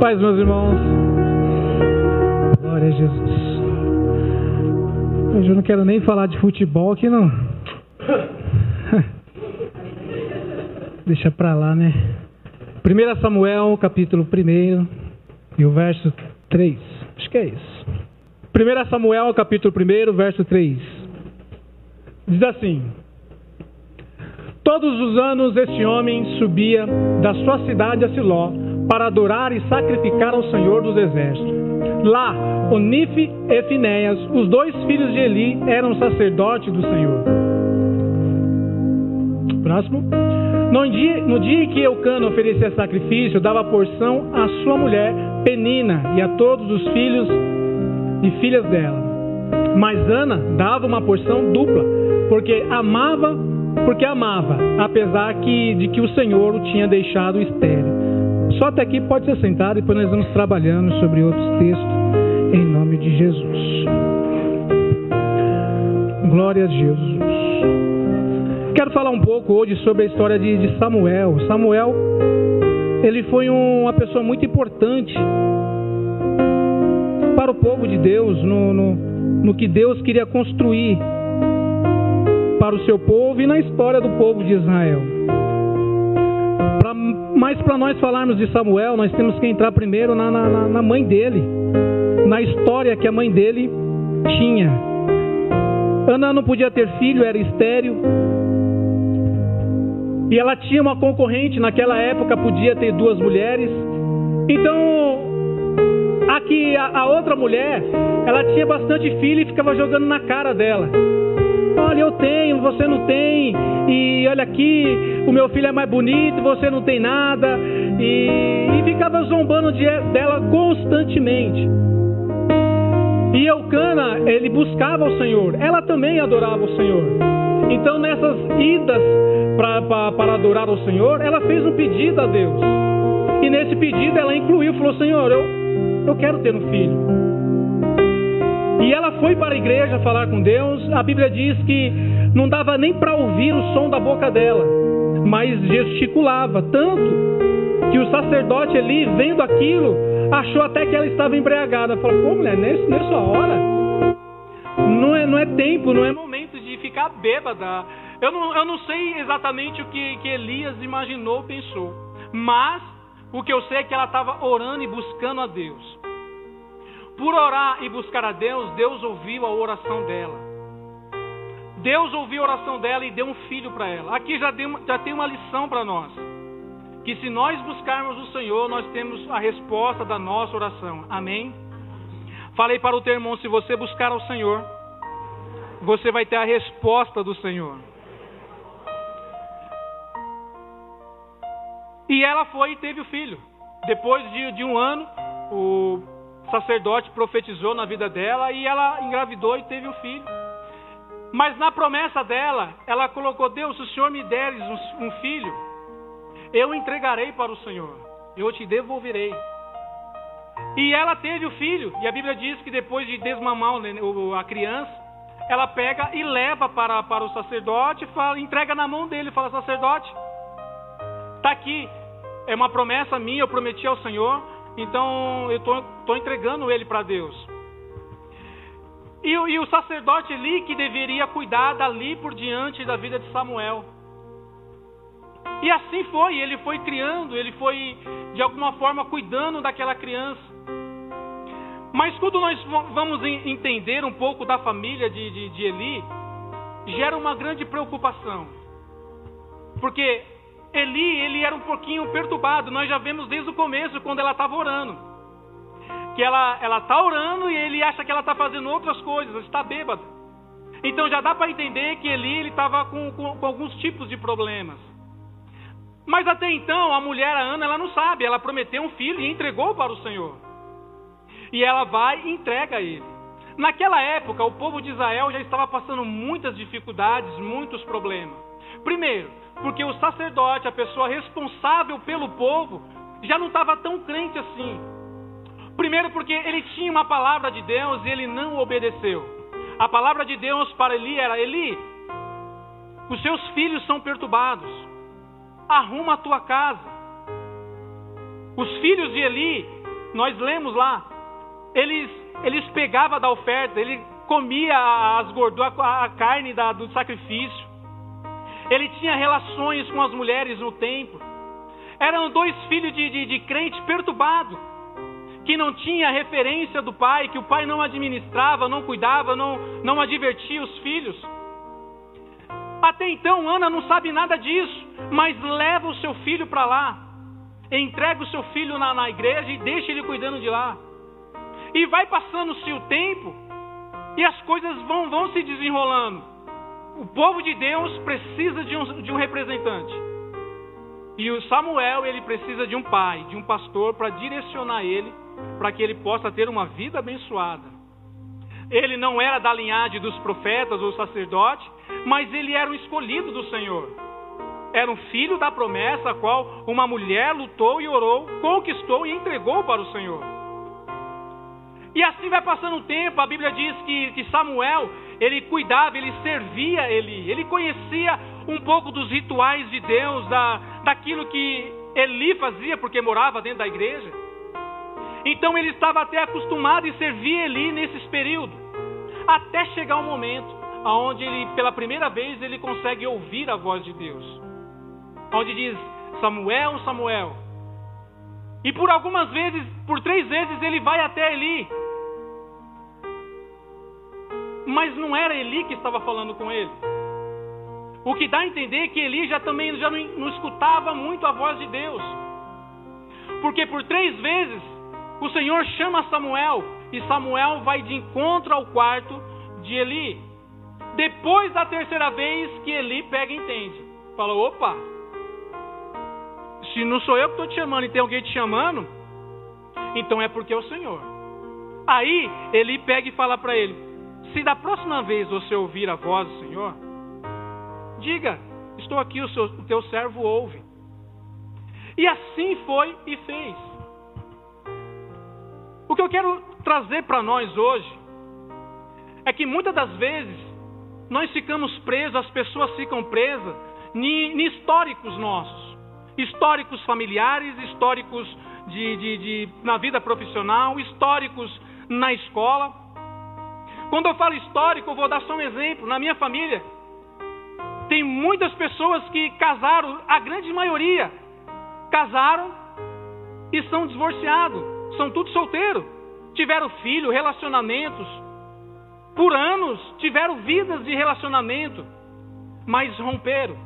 Paz, meus irmãos. Glória a Jesus. Hoje eu não quero nem falar de futebol aqui, não. Deixa pra lá, né? 1 Samuel, capítulo 1 e o verso 3. Acho que é isso. 1 Samuel, capítulo 1, verso 3. Diz assim: Todos os anos este homem subia da sua cidade a Siló para adorar e sacrificar ao Senhor dos Exércitos. Lá, Onife e Finéias, os dois filhos de Eli, eram sacerdotes do Senhor. Próximo. No dia, no dia em que Eucana oferecia sacrifício, dava porção à sua mulher Penina e a todos os filhos e filhas dela. Mas Ana dava uma porção dupla, porque amava, porque amava, apesar que, de que o Senhor o tinha deixado estéril. Só até aqui pode ser sentado, depois nós vamos trabalhando sobre outros textos, em nome de Jesus. Glória a Jesus. Quero falar um pouco hoje sobre a história de, de Samuel. Samuel, ele foi um, uma pessoa muito importante para o povo de Deus, no, no, no que Deus queria construir para o seu povo e na história do povo de Israel. Mas para nós falarmos de Samuel, nós temos que entrar primeiro na, na, na mãe dele, na história que a mãe dele tinha. Ana não podia ter filho, era estéril. E ela tinha uma concorrente, naquela época podia ter duas mulheres. Então, aqui a, a outra mulher, ela tinha bastante filho e ficava jogando na cara dela. Olha, eu tenho, você não tem. E olha aqui, o meu filho é mais bonito, você não tem nada. E, e ficava zombando de, dela constantemente. E Eucana, ele buscava o Senhor. Ela também adorava o Senhor. Então, nessas idas para adorar o Senhor, ela fez um pedido a Deus. E nesse pedido ela incluiu, falou: Senhor, eu, eu quero ter um filho. E ela foi para a igreja falar com Deus. A Bíblia diz que não dava nem para ouvir o som da boca dela, mas gesticulava tanto que o sacerdote ali, vendo aquilo, achou até que ela estava embriagada. Falou: pô, mulher, nessa hora não é, não é tempo, não é momento de ficar bêbada. Eu não, eu não sei exatamente o que, que Elias imaginou, pensou, mas o que eu sei é que ela estava orando e buscando a Deus. Por orar e buscar a Deus, Deus ouviu a oração dela. Deus ouviu a oração dela e deu um filho para ela. Aqui já, deu, já tem uma lição para nós. Que se nós buscarmos o Senhor, nós temos a resposta da nossa oração. Amém? Falei para o teu irmão: se você buscar ao Senhor, você vai ter a resposta do Senhor. E ela foi e teve o filho. Depois de, de um ano, o sacerdote profetizou na vida dela e ela engravidou e teve um filho. Mas na promessa dela, ela colocou: Deus, se o Senhor me deres um filho, eu entregarei para o Senhor, eu te devolverei. E ela teve o filho, e a Bíblia diz que depois de desmamar a criança, ela pega e leva para, para o sacerdote, fala, entrega na mão dele, fala: Sacerdote, está aqui, é uma promessa minha, eu prometi ao Senhor, então eu estou entregando ele para Deus. E, e, o sacerdote ali que deveria cuidar dali por diante da vida de Samuel. E assim foi, ele foi criando, ele foi de alguma forma cuidando daquela criança. Mas quando nós vamos entender um pouco da família de, de, de Eli, gera uma grande preocupação. Porque Eli, ele era um pouquinho perturbado. Nós já vemos desde o começo, quando ela estava orando. Que ela ela está orando e ele acha que ela está fazendo outras coisas, está bêbada. Então já dá para entender que Eli estava com, com, com, alguns tipos de problemas. Mas até então, a mulher, a Ana, ela não sabe. Ela prometeu um filho e entregou para o Senhor. E ela vai e entrega a ele. Naquela época, o povo de Israel já estava passando muitas dificuldades, muitos problemas. Primeiro, porque o sacerdote, a pessoa responsável pelo povo, já não estava tão crente assim. Primeiro, porque ele tinha uma palavra de Deus e ele não obedeceu. A palavra de Deus para Eli era: Eli, os seus filhos são perturbados, arruma a tua casa. Os filhos de Eli nós lemos lá, eles, eles pegavam da oferta, ele comia as gorduras, a carne da, do sacrifício. Ele tinha relações com as mulheres no templo. Eram dois filhos de, de, de crente perturbado, que não tinha referência do pai, que o pai não administrava, não cuidava, não, não advertia os filhos. Até então, Ana não sabe nada disso, mas leva o seu filho para lá, entrega o seu filho na, na igreja e deixa ele cuidando de lá. E vai passando-se o tempo, e as coisas vão, vão se desenrolando. O povo de Deus precisa de um, de um representante. E o Samuel, ele precisa de um pai, de um pastor para direcionar ele, para que ele possa ter uma vida abençoada. Ele não era da linhagem dos profetas ou sacerdotes, mas ele era um escolhido do Senhor. Era um filho da promessa, a qual uma mulher lutou e orou, conquistou e entregou para o Senhor. E assim vai passando o tempo, a Bíblia diz que, que Samuel, ele cuidava, ele servia Eli, ele conhecia um pouco dos rituais de Deus, da, daquilo que Eli fazia, porque morava dentro da igreja. Então ele estava até acostumado em servir Eli nesses períodos, até chegar um momento onde ele, pela primeira vez, ele consegue ouvir a voz de Deus, onde diz Samuel, Samuel. E por algumas vezes, por três vezes, ele vai até Eli. Mas não era Eli que estava falando com ele. O que dá a entender que Eli já também já não, não escutava muito a voz de Deus. Porque por três vezes o Senhor chama Samuel e Samuel vai de encontro ao quarto de Eli. Depois da terceira vez que Eli pega e entende. Fala, opa, se não sou eu que estou te chamando e tem alguém te chamando, então é porque é o Senhor. Aí Eli pega e fala para ele: se da próxima vez você ouvir a voz do Senhor, diga: estou aqui, o, seu, o teu servo ouve. E assim foi e fez. O que eu quero trazer para nós hoje é que muitas das vezes nós ficamos presos, as pessoas ficam presas em históricos nossos, históricos familiares, históricos de, de, de, na vida profissional, históricos na escola. Quando eu falo histórico, eu vou dar só um exemplo. Na minha família, tem muitas pessoas que casaram, a grande maioria casaram e são divorciados, são tudo solteiros. Tiveram filho, relacionamentos. Por anos tiveram vidas de relacionamento, mas romperam.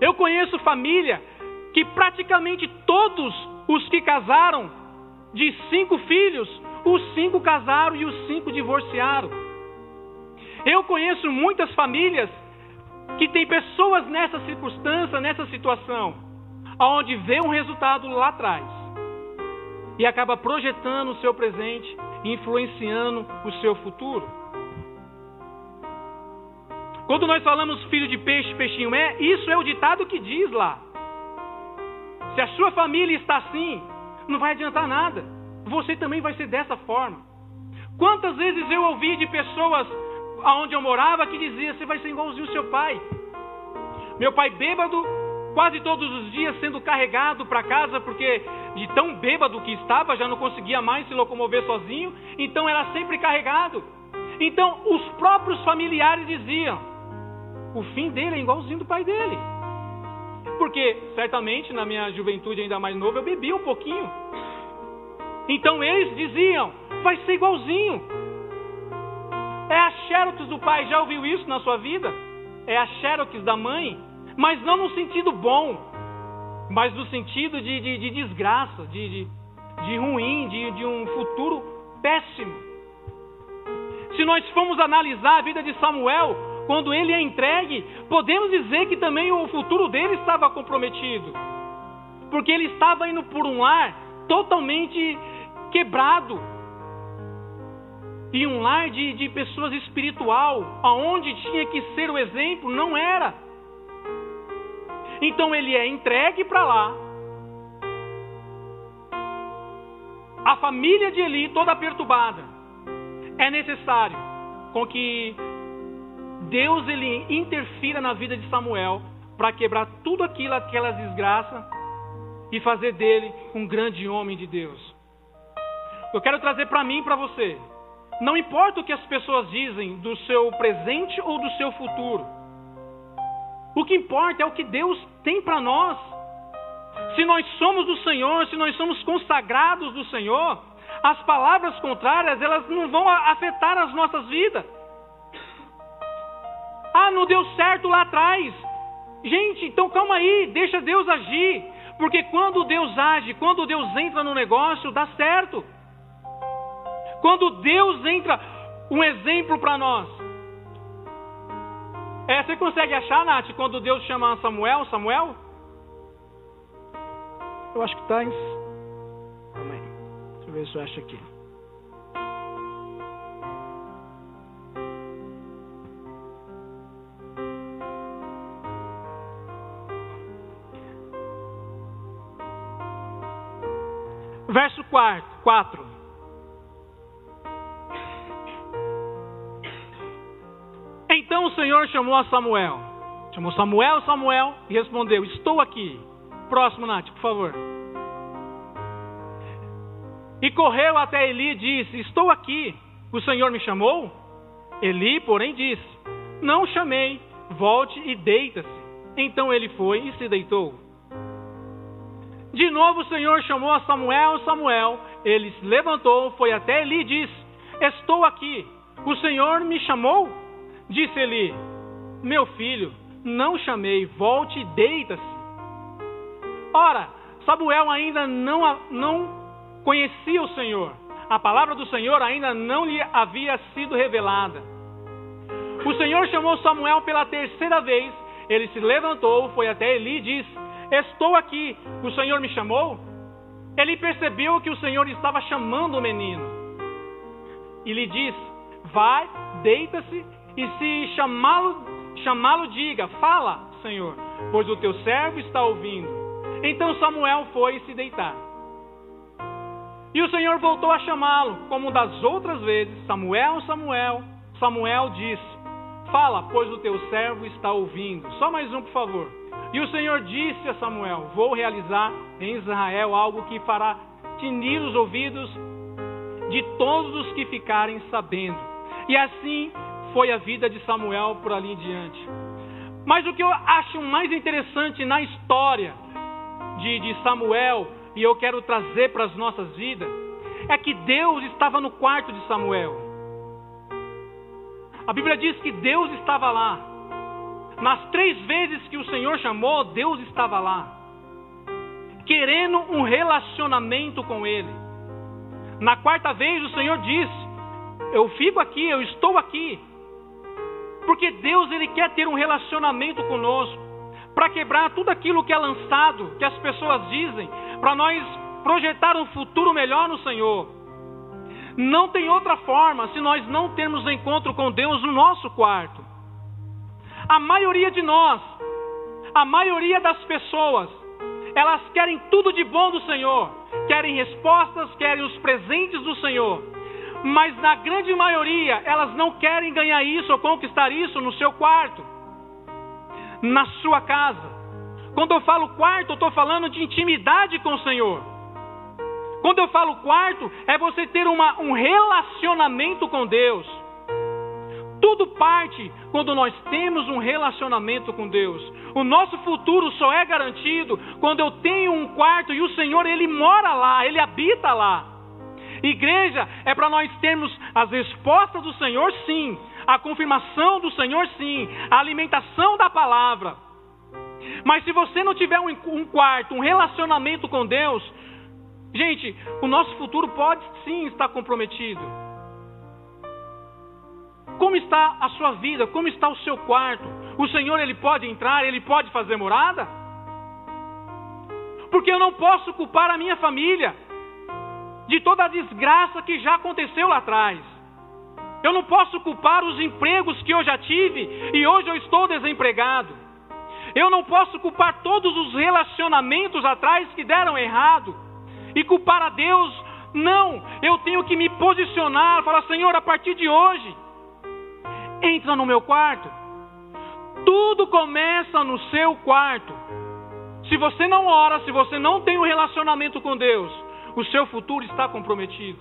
Eu conheço família que praticamente todos os que casaram, de cinco filhos, os cinco casaram e os cinco divorciaram. Eu conheço muitas famílias que têm pessoas nessa circunstância, nessa situação, onde vê um resultado lá atrás e acaba projetando o seu presente, influenciando o seu futuro. Quando nós falamos filho de peixe, peixinho é, isso é o ditado que diz lá. Se a sua família está assim, não vai adiantar nada você também vai ser dessa forma. Quantas vezes eu ouvi de pessoas aonde eu morava que dizia: você vai ser igualzinho o seu pai. Meu pai bêbado, quase todos os dias sendo carregado para casa porque de tão bêbado que estava já não conseguia mais se locomover sozinho, então era sempre carregado. Então os próprios familiares diziam: o fim dele é igualzinho do pai dele. Porque certamente na minha juventude ainda mais nova eu bebia um pouquinho. Então eles diziam: vai ser igualzinho. É a Xerox do pai, já ouviu isso na sua vida? É a Xerox da mãe, mas não no sentido bom, mas no sentido de, de, de desgraça, de, de, de ruim, de, de um futuro péssimo. Se nós formos analisar a vida de Samuel, quando ele é entregue, podemos dizer que também o futuro dele estava comprometido, porque ele estava indo por um lar totalmente quebrado. E um lar de, de pessoas espiritual, aonde tinha que ser o exemplo, não era. Então ele é entregue para lá. A família de Eli toda perturbada. É necessário com que Deus ele interfira na vida de Samuel para quebrar tudo aquilo, aquelas desgraças e fazer dele um grande homem de Deus. Eu quero trazer para mim e para você. Não importa o que as pessoas dizem do seu presente ou do seu futuro. O que importa é o que Deus tem para nós. Se nós somos do Senhor, se nós somos consagrados do Senhor, as palavras contrárias, elas não vão afetar as nossas vidas. Ah, não deu certo lá atrás. Gente, então calma aí, deixa Deus agir. Porque quando Deus age, quando Deus entra no negócio, dá certo. Quando Deus entra, um exemplo para nós. É, você consegue achar, Nath, quando Deus chama Samuel, Samuel? Eu acho que está em. Calma aí. Deixa eu ver se eu acho aqui. Verso 4. Então o Senhor chamou a Samuel. Chamou Samuel, Samuel, e respondeu: Estou aqui. Próximo, Nath, por favor. E correu até Eli e disse: Estou aqui. O Senhor me chamou? Eli, porém, disse: Não chamei. Volte e deita-se. Então ele foi e se deitou. De novo o Senhor chamou a Samuel, Samuel. Ele se levantou, foi até Eli e disse: Estou aqui. O Senhor me chamou? Disse Eli: Meu filho, não chamei, volte e deita-se. Ora, Samuel ainda não, não conhecia o Senhor. A palavra do Senhor ainda não lhe havia sido revelada. O Senhor chamou Samuel pela terceira vez. Ele se levantou, foi até Eli e disse: Estou aqui, o Senhor me chamou? Ele percebeu que o Senhor estava chamando o menino. E lhe disse: Vai, deita-se, e se chamá-lo, chamá-lo, diga: Fala, Senhor, pois o teu servo está ouvindo. Então Samuel foi se deitar. E o Senhor voltou a chamá-lo, como das outras vezes: Samuel, Samuel. Samuel disse: Fala, pois o teu servo está ouvindo. Só mais um, por favor. E o Senhor disse a Samuel: Vou realizar em Israel algo que fará tinir os ouvidos de todos os que ficarem sabendo. E assim foi a vida de Samuel por ali em diante. Mas o que eu acho mais interessante na história de, de Samuel, e eu quero trazer para as nossas vidas, é que Deus estava no quarto de Samuel. A Bíblia diz que Deus estava lá. Nas três vezes que o Senhor chamou, Deus estava lá, querendo um relacionamento com Ele. Na quarta vez, o Senhor disse: Eu fico aqui, eu estou aqui. Porque Deus ele quer ter um relacionamento conosco, para quebrar tudo aquilo que é lançado, que as pessoas dizem, para nós projetar um futuro melhor no Senhor. Não tem outra forma se nós não termos encontro com Deus no nosso quarto. A maioria de nós, a maioria das pessoas, elas querem tudo de bom do Senhor, querem respostas, querem os presentes do Senhor, mas na grande maioria elas não querem ganhar isso ou conquistar isso no seu quarto, na sua casa. Quando eu falo quarto, eu estou falando de intimidade com o Senhor. Quando eu falo quarto, é você ter uma, um relacionamento com Deus. Tudo parte quando nós temos um relacionamento com Deus. O nosso futuro só é garantido quando eu tenho um quarto e o Senhor, Ele mora lá, Ele habita lá. Igreja é para nós termos as respostas do Senhor, sim. A confirmação do Senhor, sim. A alimentação da palavra. Mas se você não tiver um, um quarto, um relacionamento com Deus, gente, o nosso futuro pode sim estar comprometido. Como está a sua vida? Como está o seu quarto? O Senhor ele pode entrar, ele pode fazer morada? Porque eu não posso culpar a minha família de toda a desgraça que já aconteceu lá atrás. Eu não posso culpar os empregos que eu já tive e hoje eu estou desempregado. Eu não posso culpar todos os relacionamentos atrás que deram errado e culpar a Deus. Não, eu tenho que me posicionar, falar, Senhor, a partir de hoje, entra no meu quarto. Tudo começa no seu quarto. Se você não ora, se você não tem um relacionamento com Deus, o seu futuro está comprometido.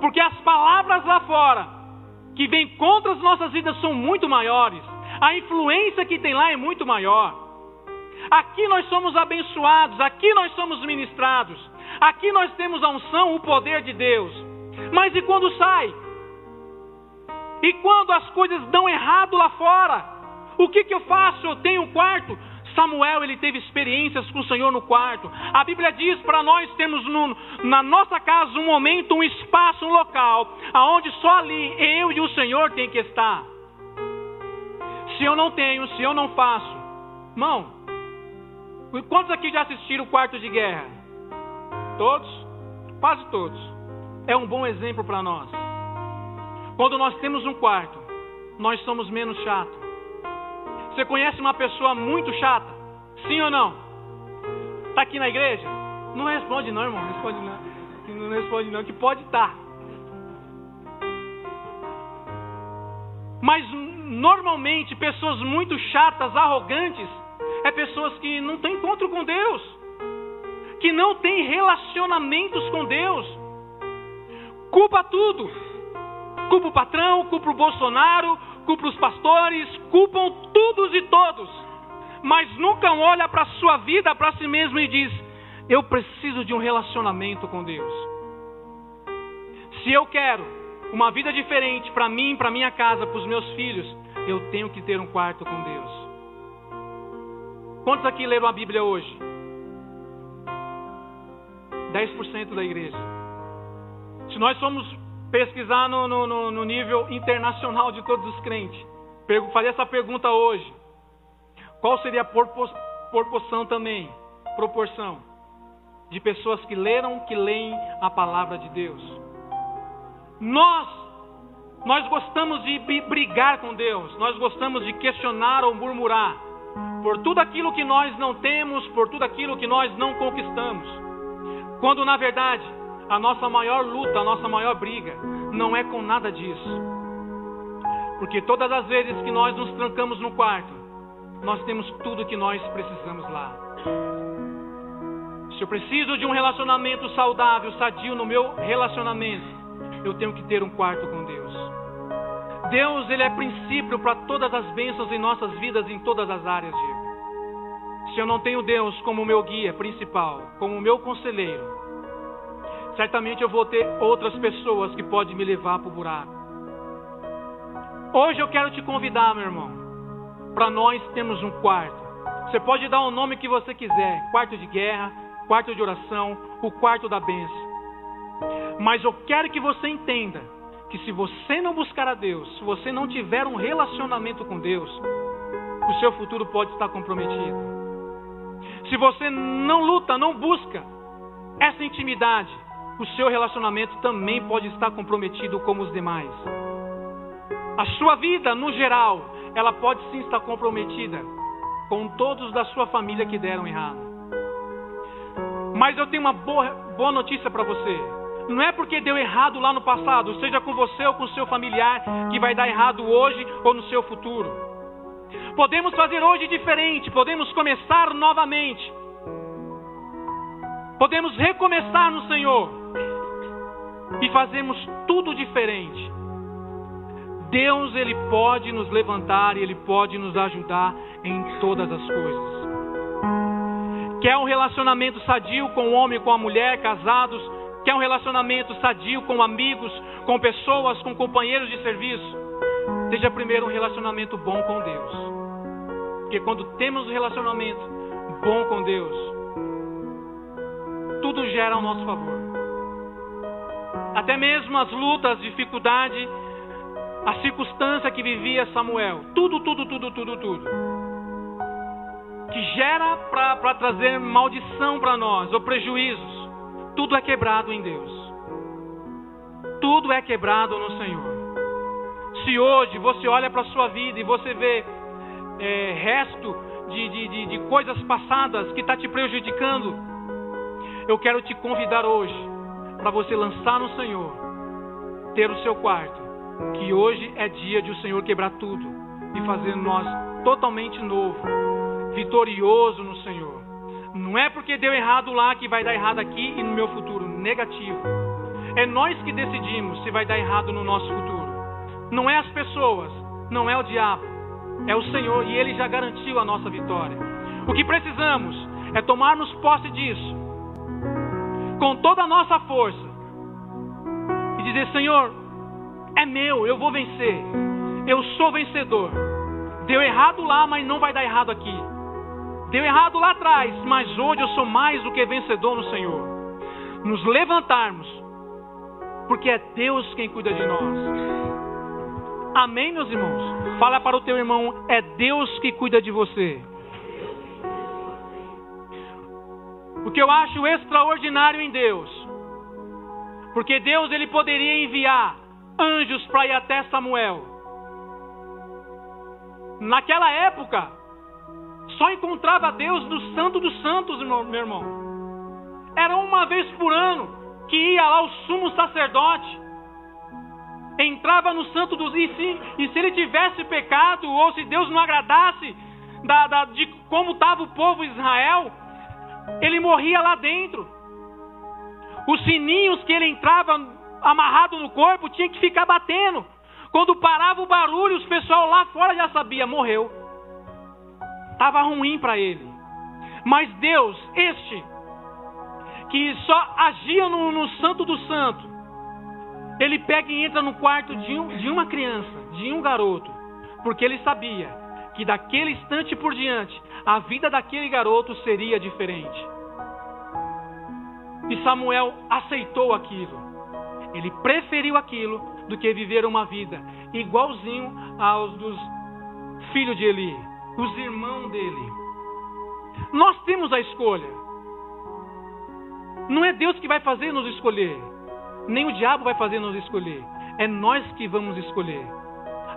Porque as palavras lá fora, que vêm contra as nossas vidas, são muito maiores. A influência que tem lá é muito maior. Aqui nós somos abençoados, aqui nós somos ministrados, aqui nós temos a unção, o poder de Deus. Mas e quando sai? E quando as coisas dão errado lá fora? O que, que eu faço? Eu tenho um quarto. Samuel ele teve experiências com o Senhor no quarto. A Bíblia diz para nós temos no, na nossa casa um momento, um espaço, um local, aonde só ali eu e o Senhor tem que estar. Se eu não tenho, se eu não faço, irmão, quantos aqui já assistiram o Quarto de Guerra? Todos? Quase todos. É um bom exemplo para nós. Quando nós temos um quarto, nós somos menos chatos. Você conhece uma pessoa muito chata? Sim ou não? Está aqui na igreja? Não responde não, irmão. Responde não. Não responde não, que pode estar. Tá. Mas normalmente pessoas muito chatas, arrogantes, é pessoas que não têm encontro com Deus, que não têm relacionamentos com Deus. Culpa tudo. Culpa o patrão, culpa o Bolsonaro, culpa os pastores, culpam todos e todos. Mas nunca olha para a sua vida, para si mesmo e diz: Eu preciso de um relacionamento com Deus. Se eu quero uma vida diferente para mim, para minha casa, para os meus filhos, eu tenho que ter um quarto com Deus. Quantos aqui leram a Bíblia hoje? 10% da igreja. Se nós somos pesquisar no, no, no nível internacional de todos os crentes, fazer essa pergunta hoje: qual seria a proporção também, proporção de pessoas que leram, que leem a palavra de Deus? Nós, nós gostamos de brigar com Deus, nós gostamos de questionar ou murmurar por tudo aquilo que nós não temos, por tudo aquilo que nós não conquistamos, quando na verdade a nossa maior luta, a nossa maior briga, não é com nada disso. Porque todas as vezes que nós nos trancamos no quarto, nós temos tudo que nós precisamos lá. Se eu preciso de um relacionamento saudável, sadio no meu relacionamento, eu tenho que ter um quarto com Deus. Deus, ele é princípio para todas as bênçãos em nossas vidas em todas as áreas, Diego. Se eu não tenho Deus como meu guia principal, como meu conselheiro, certamente eu vou ter outras pessoas que podem me levar para o buraco. Hoje eu quero te convidar, meu irmão, para nós termos um quarto. Você pode dar o nome que você quiser: quarto de guerra, quarto de oração, o quarto da bênção. Mas eu quero que você entenda que se você não buscar a Deus, se você não tiver um relacionamento com Deus, o seu futuro pode estar comprometido. Se você não luta, não busca essa intimidade, o seu relacionamento também pode estar comprometido como os demais. A sua vida, no geral, ela pode sim estar comprometida com todos da sua família que deram errado. Mas eu tenho uma boa, boa notícia para você. Não é porque deu errado lá no passado, seja com você ou com seu familiar, que vai dar errado hoje ou no seu futuro. Podemos fazer hoje diferente, podemos começar novamente. Podemos recomeçar no Senhor e fazemos tudo diferente. Deus ele pode nos levantar e ele pode nos ajudar em todas as coisas. Quer um relacionamento sadio com o homem com a mulher, casados? Quer um relacionamento sadio com amigos, com pessoas, com companheiros de serviço? Seja primeiro um relacionamento bom com Deus. Porque quando temos um relacionamento bom com Deus, tudo gera ao nosso favor até mesmo as lutas, dificuldade, a circunstância que vivia Samuel, tudo, tudo, tudo, tudo, tudo, que gera para trazer maldição para nós, ou prejuízos, tudo é quebrado em Deus, tudo é quebrado no Senhor. Se hoje você olha para a sua vida e você vê é, resto de, de, de, de coisas passadas que está te prejudicando, eu quero te convidar hoje para você lançar no Senhor, ter o seu quarto, que hoje é dia de o Senhor quebrar tudo e fazer nós totalmente novo, vitorioso no Senhor. Não é porque deu errado lá que vai dar errado aqui e no meu futuro. Negativo. É nós que decidimos se vai dar errado no nosso futuro. Não é as pessoas, não é o diabo, é o Senhor e ele já garantiu a nossa vitória. O que precisamos é tomarmos posse disso com toda a nossa força e dizer: Senhor, é meu, eu vou vencer, eu sou vencedor. Deu errado lá, mas não vai dar errado aqui. Deu errado lá atrás, mas hoje eu sou mais do que vencedor no Senhor. Nos levantarmos, porque é Deus quem cuida de nós. Amém, meus irmãos? Fala para o teu irmão, é Deus que cuida de você. O que eu acho extraordinário em Deus, porque Deus ele poderia enviar anjos para ir até Samuel. Naquela época, só encontrava Deus no Santo dos Santos, meu irmão. Era uma vez por ano que ia lá o sumo sacerdote. Entrava no Santo dos. E se, e se ele tivesse pecado, ou se Deus não agradasse da, da, de como estava o povo Israel, ele morria lá dentro. Os sininhos que ele entrava amarrado no corpo tinha que ficar batendo. Quando parava o barulho, os pessoal lá fora já sabia, morreu. Estava ruim para ele. Mas Deus, este, que só agia no, no, Santo do Santo, ele pega e entra no quarto de, um, de uma criança, de um garoto, porque ele sabia que daquele instante por diante, a vida daquele garoto seria diferente. E Samuel aceitou aquilo. Ele preferiu aquilo do que viver uma vida igualzinho aos dos filhos de Eli os irmãos dele. Nós temos a escolha. Não é Deus que vai fazer nos escolher, nem o diabo vai fazer nos escolher. É nós que vamos escolher.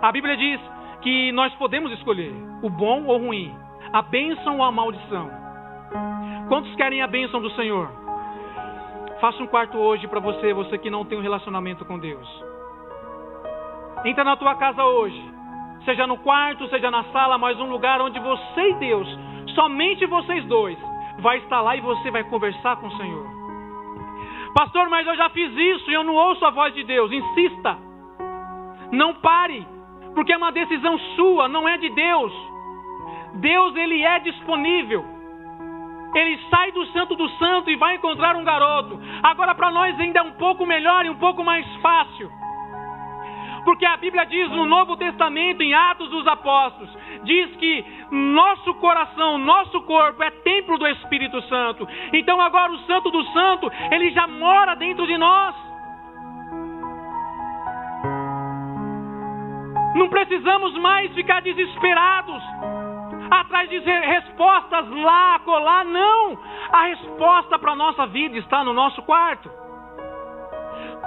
A Bíblia diz que nós podemos escolher o bom ou o ruim, a bênção ou a maldição. Quantos querem a bênção do Senhor? Faça um quarto hoje para você, você que não tem um relacionamento com Deus. Entra na tua casa hoje seja no quarto, seja na sala, mas um lugar onde você e Deus, somente vocês dois, vai estar lá e você vai conversar com o Senhor. Pastor, mas eu já fiz isso e eu não ouço a voz de Deus. Insista. Não pare, porque é uma decisão sua, não é de Deus. Deus ele é disponível. Ele sai do santo do santo e vai encontrar um garoto. Agora para nós ainda é um pouco melhor e um pouco mais fácil. Porque a Bíblia diz no Novo Testamento, em Atos dos Apóstolos, diz que nosso coração, nosso corpo é templo do Espírito Santo. Então agora o Santo do Santo, ele já mora dentro de nós. Não precisamos mais ficar desesperados atrás de respostas lá, colar, não. A resposta para a nossa vida está no nosso quarto.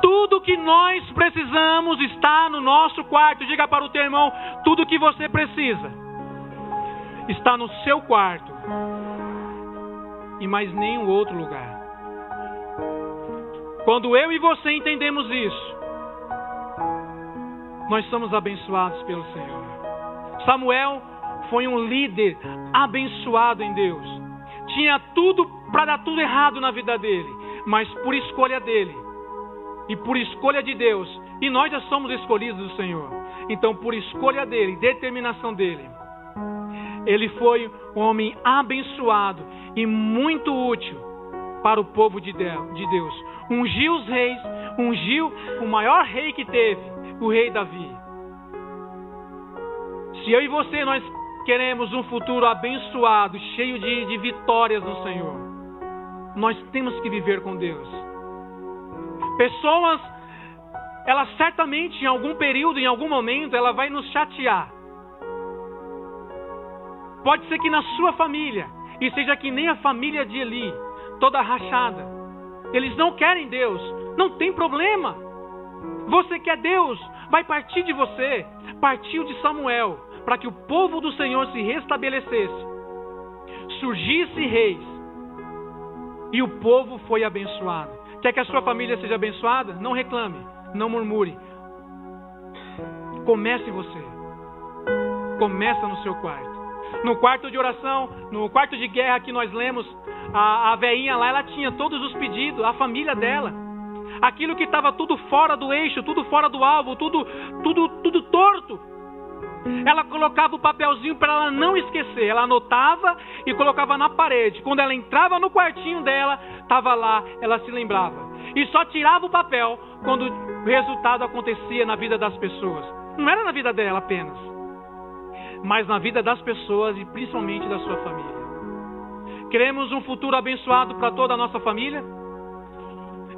Tudo que nós precisamos está no nosso quarto. Diga para o teu irmão: tudo que você precisa está no seu quarto e mais nenhum outro lugar. Quando eu e você entendemos isso, nós somos abençoados pelo Senhor. Samuel foi um líder abençoado em Deus. Tinha tudo para dar tudo errado na vida dele, mas por escolha dele, e por escolha de Deus, e nós já somos escolhidos do Senhor. Então, por escolha dele, determinação dele, ele foi um homem abençoado e muito útil para o povo de Deus. Ungiu os reis, ungiu o maior rei que teve, o rei Davi. Se eu e você nós queremos um futuro abençoado, cheio de, de vitórias no Senhor, nós temos que viver com Deus. Pessoas, ela certamente em algum período, em algum momento, ela vai nos chatear. Pode ser que na sua família, e seja que nem a família de Eli, toda rachada. Eles não querem Deus, não tem problema. Você quer Deus, vai partir de você. Partiu de Samuel, para que o povo do Senhor se restabelecesse. Surgisse reis, e o povo foi abençoado. Quer que a sua família seja abençoada? Não reclame, não murmure. Comece você. Começa no seu quarto. No quarto de oração, no quarto de guerra que nós lemos, a, a veinha lá, ela tinha todos os pedidos, a família dela. Aquilo que estava tudo fora do eixo, tudo fora do alvo, tudo, tudo, tudo torto. Ela colocava o papelzinho para ela não esquecer. Ela anotava e colocava na parede. Quando ela entrava no quartinho dela, estava lá, ela se lembrava. E só tirava o papel quando o resultado acontecia na vida das pessoas. Não era na vida dela apenas, mas na vida das pessoas e principalmente da sua família. Queremos um futuro abençoado para toda a nossa família?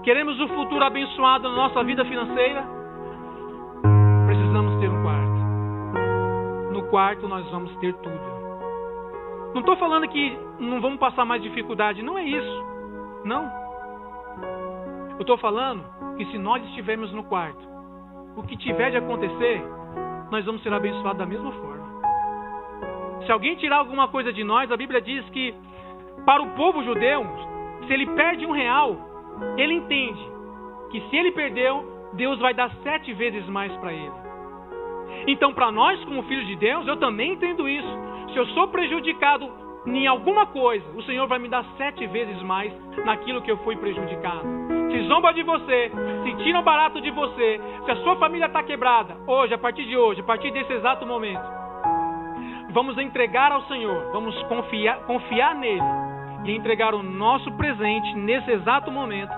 Queremos um futuro abençoado na nossa vida financeira? Precisamos ter um quarto. No quarto nós vamos ter tudo. Não estou falando que não vamos passar mais dificuldade, não é isso. Não. Eu estou falando que se nós estivermos no quarto, o que tiver de acontecer, nós vamos ser abençoados da mesma forma. Se alguém tirar alguma coisa de nós, a Bíblia diz que para o povo judeu, se ele perde um real, ele entende que se ele perdeu, Deus vai dar sete vezes mais para ele. Então, para nós, como filhos de Deus, eu também entendo isso. Se eu sou prejudicado em alguma coisa, o Senhor vai me dar sete vezes mais naquilo que eu fui prejudicado. Se zomba de você, se tira barato de você, se a sua família está quebrada, hoje, a partir de hoje, a partir desse exato momento, vamos entregar ao Senhor, vamos confiar, confiar nele e entregar o nosso presente nesse exato momento,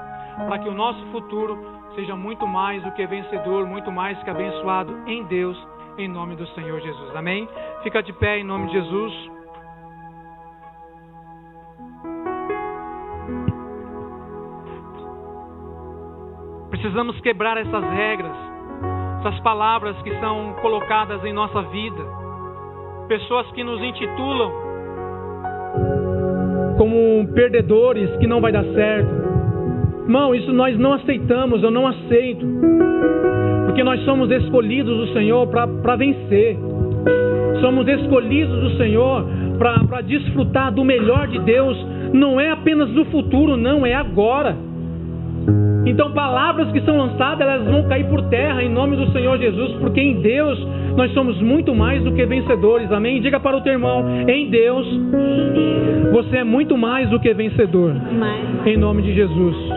para que o nosso futuro seja muito mais do que vencedor, muito mais que abençoado em Deus, em nome do Senhor Jesus. Amém? Fica de pé em nome de Jesus. Precisamos quebrar essas regras, essas palavras que são colocadas em nossa vida. Pessoas que nos intitulam como perdedores, que não vai dar certo. Irmão, isso nós não aceitamos, eu não aceito. Porque nós somos escolhidos do Senhor para vencer. Somos escolhidos do Senhor para desfrutar do melhor de Deus. Não é apenas do futuro, não, é agora. Então, palavras que são lançadas, elas vão cair por terra em nome do Senhor Jesus, porque em Deus nós somos muito mais do que vencedores. Amém? Diga para o teu irmão: em Deus você é muito mais do que vencedor. Em nome de Jesus.